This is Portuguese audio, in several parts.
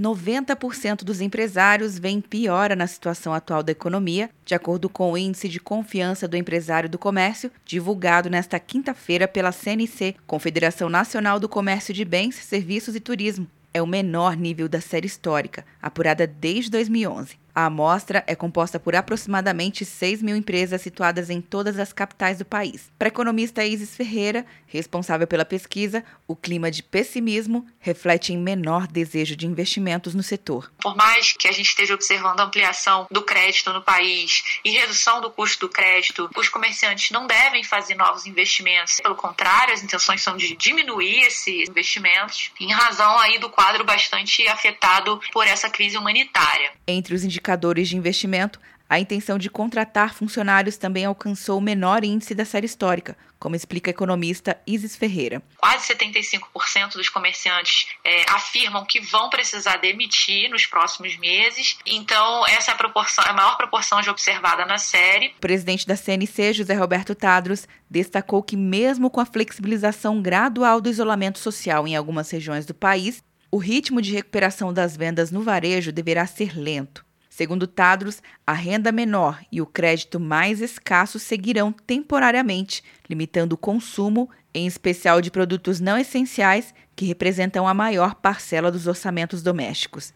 90% dos empresários veem piora na situação atual da economia, de acordo com o Índice de Confiança do Empresário do Comércio, divulgado nesta quinta-feira pela CNC, Confederação Nacional do Comércio de Bens, Serviços e Turismo. É o menor nível da série histórica, apurada desde 2011. A amostra é composta por aproximadamente 6 mil empresas situadas em todas as capitais do país. Para a economista Isis Ferreira, responsável pela pesquisa, o clima de pessimismo reflete em menor desejo de investimentos no setor. Por mais que a gente esteja observando a ampliação do crédito no país e redução do custo do crédito, os comerciantes não devem fazer novos investimentos. Pelo contrário, as intenções são de diminuir esses investimentos em razão aí do quadro bastante afetado por essa crise humanitária. Entre os indicadores de investimento, a intenção de contratar funcionários também alcançou o menor índice da série histórica, como explica a economista Isis Ferreira. Quase 75% dos comerciantes é, afirmam que vão precisar demitir nos próximos meses. Então, essa é a, proporção, a maior proporção já observada na série. O presidente da CNC, José Roberto Tadros, destacou que, mesmo com a flexibilização gradual do isolamento social em algumas regiões do país, o ritmo de recuperação das vendas no varejo deverá ser lento. Segundo Tadros, a renda menor e o crédito mais escasso seguirão temporariamente, limitando o consumo, em especial de produtos não essenciais, que representam a maior parcela dos orçamentos domésticos.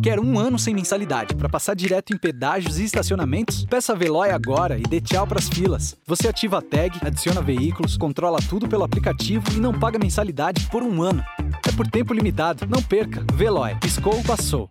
Quer um ano sem mensalidade para passar direto em pedágios e estacionamentos? Peça a Veloy agora e dê tchau para as filas. Você ativa a tag, adiciona veículos, controla tudo pelo aplicativo e não paga mensalidade por um ano. É por tempo limitado. Não perca. Veloy. Piscou, passou.